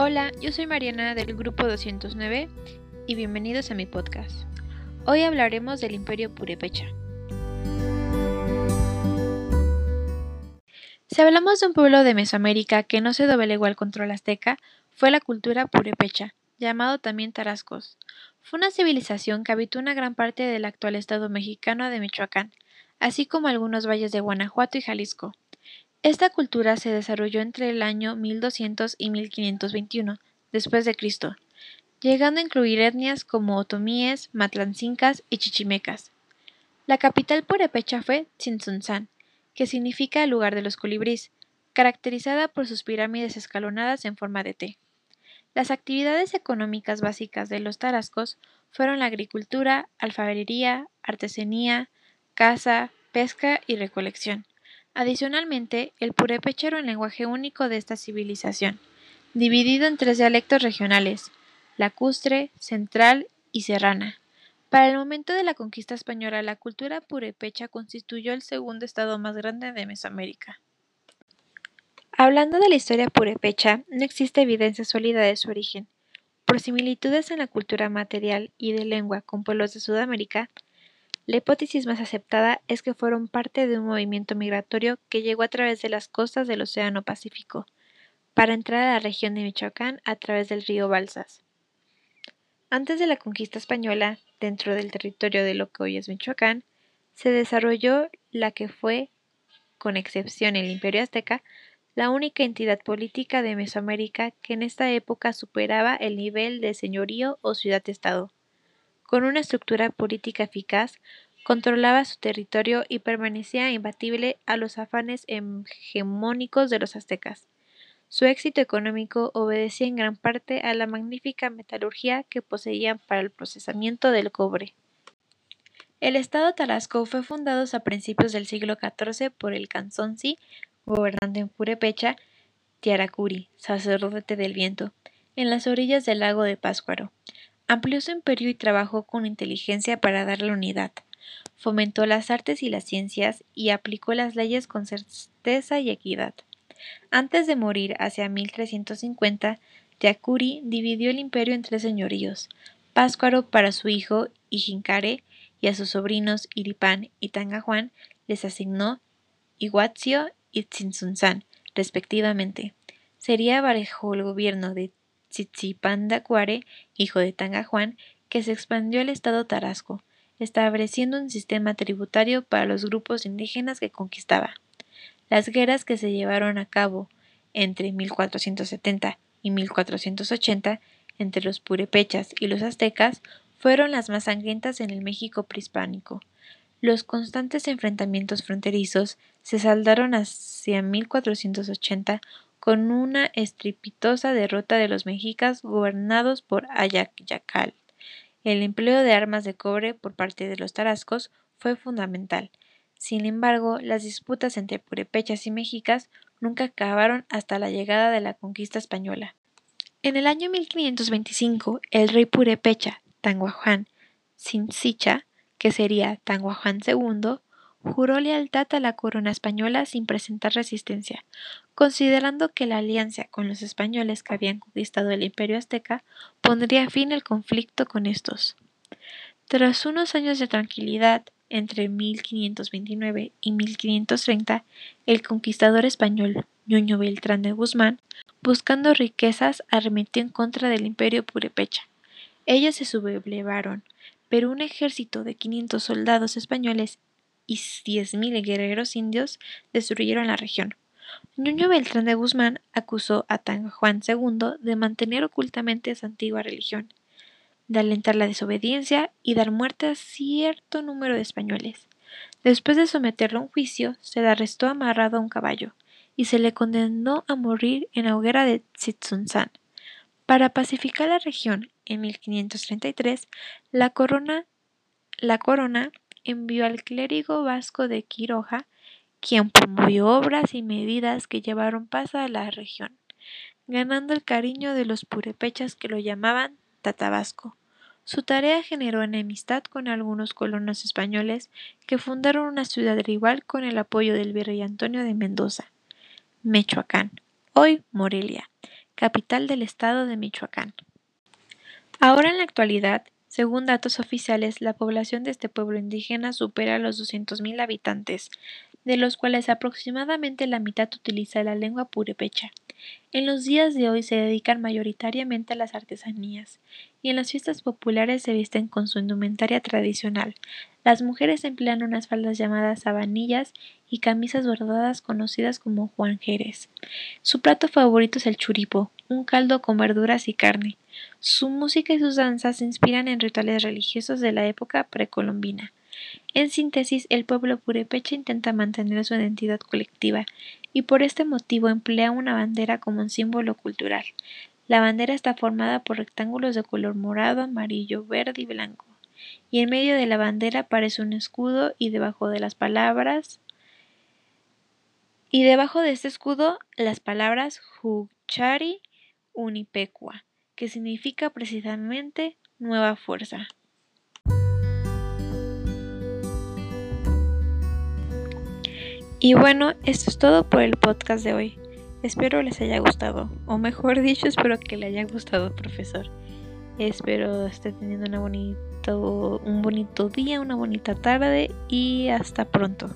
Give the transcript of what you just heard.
Hola, yo soy Mariana del grupo 209 y bienvenidos a mi podcast. Hoy hablaremos del Imperio Purepecha. Si hablamos de un pueblo de Mesoamérica que no se doblegó al control azteca, fue la cultura purepecha, llamado también Tarascos. Fue una civilización que habitó una gran parte del actual estado mexicano de Michoacán, así como algunos valles de Guanajuato y Jalisco. Esta cultura se desarrolló entre el año 1200 y 1521 después de Cristo, llegando a incluir etnias como otomíes, matlancincas y chichimecas. La capital purepecha fue Tzintzuntzan, que significa el lugar de los colibríes, caracterizada por sus pirámides escalonadas en forma de T. Las actividades económicas básicas de los tarascos fueron la agricultura, alfarería, artesanía, caza, pesca y recolección. Adicionalmente, el purépecha era un lenguaje único de esta civilización, dividido en tres dialectos regionales, lacustre, central y serrana. Para el momento de la conquista española, la cultura purépecha constituyó el segundo estado más grande de Mesoamérica. Hablando de la historia purépecha, no existe evidencia sólida de su origen. Por similitudes en la cultura material y de lengua con pueblos de Sudamérica, la hipótesis más aceptada es que fueron parte de un movimiento migratorio que llegó a través de las costas del Océano Pacífico, para entrar a la región de Michoacán a través del río Balsas. Antes de la conquista española, dentro del territorio de lo que hoy es Michoacán, se desarrolló la que fue, con excepción el Imperio Azteca, la única entidad política de Mesoamérica que en esta época superaba el nivel de señorío o ciudad-estado con una estructura política eficaz, controlaba su territorio y permanecía imbatible a los afanes hegemónicos de los aztecas. Su éxito económico obedecía en gran parte a la magnífica metalurgia que poseían para el procesamiento del cobre. El estado Tarasco fue fundado a principios del siglo XIV por el Canzonsi, gobernante en Purepecha, Tiaracuri, sacerdote del viento, en las orillas del lago de Páscuaro. Amplió su imperio y trabajó con inteligencia para darle unidad. Fomentó las artes y las ciencias y aplicó las leyes con certeza y equidad. Antes de morir hacia 1350, Yacuri dividió el imperio en tres señoríos, Páscuaro para su hijo Ijincare y a sus sobrinos Iripán y Tangajuan les asignó Iguazio y Tzintzuntzan, respectivamente. Sería bajo el gobierno de Cuare, hijo de Tanga Juan, que se expandió al estado Tarasco, estableciendo un sistema tributario para los grupos indígenas que conquistaba. Las guerras que se llevaron a cabo entre 1470 y 1480 entre los purepechas y los aztecas fueron las más sangrientas en el México prehispánico. Los constantes enfrentamientos fronterizos se saldaron hacia 1480 con una estrepitosa derrota de los mexicas gobernados por Ayacacal. El empleo de armas de cobre por parte de los tarascos fue fundamental. Sin embargo, las disputas entre purepechas y mexicas nunca acabaron hasta la llegada de la conquista española. En el año 1525, el rey purepecha, Tanguajuan Sinsicha, que sería Tanguajuan II, juró lealtad a la corona española sin presentar resistencia, considerando que la alianza con los españoles que habían conquistado el imperio azteca pondría fin al conflicto con estos. Tras unos años de tranquilidad, entre 1529 y 1530, el conquistador español Ñuño Beltrán de Guzmán, buscando riquezas, arremetió en contra del imperio purepecha. Ellos se sublevaron, pero un ejército de 500 soldados españoles y 10.000 guerreros indios destruyeron la región. Ñuño Beltrán de Guzmán acusó a Tan Juan II de mantener ocultamente esa antigua religión, de alentar la desobediencia y dar muerte a cierto número de españoles. Después de someterlo a un juicio, se le arrestó amarrado a un caballo y se le condenó a morir en la hoguera de Tzitzunzán. Para pacificar la región, en 1533, la corona, la corona envió al clérigo vasco de Quiroja, quien promovió obras y medidas que llevaron paz a la región, ganando el cariño de los purepechas que lo llamaban Tatabasco. Su tarea generó enemistad con algunos colonos españoles que fundaron una ciudad rival con el apoyo del virrey Antonio de Mendoza, Mechoacán, hoy Morelia, capital del estado de Michoacán. Ahora en la actualidad, según datos oficiales, la población de este pueblo indígena supera los 200.000 habitantes, de los cuales aproximadamente la mitad utiliza la lengua purépecha. En los días de hoy se dedican mayoritariamente a las artesanías, y en las fiestas populares se visten con su indumentaria tradicional. Las mujeres emplean unas faldas llamadas sabanillas y camisas bordadas conocidas como juanjeres. Su plato favorito es el churipo, un caldo con verduras y carne. Su música y sus danzas se inspiran en rituales religiosos de la época precolombina. En síntesis, el pueblo purépecha intenta mantener su identidad colectiva y por este motivo emplea una bandera como un símbolo cultural. La bandera está formada por rectángulos de color morado, amarillo, verde y blanco, y en medio de la bandera aparece un escudo y debajo de las palabras y debajo de este escudo las palabras Huchari Unipecua, que significa precisamente nueva fuerza. Y bueno, esto es todo por el podcast de hoy. Espero les haya gustado, o mejor dicho, espero que le haya gustado, profesor. Espero esté teniendo una bonito, un bonito día, una bonita tarde y hasta pronto.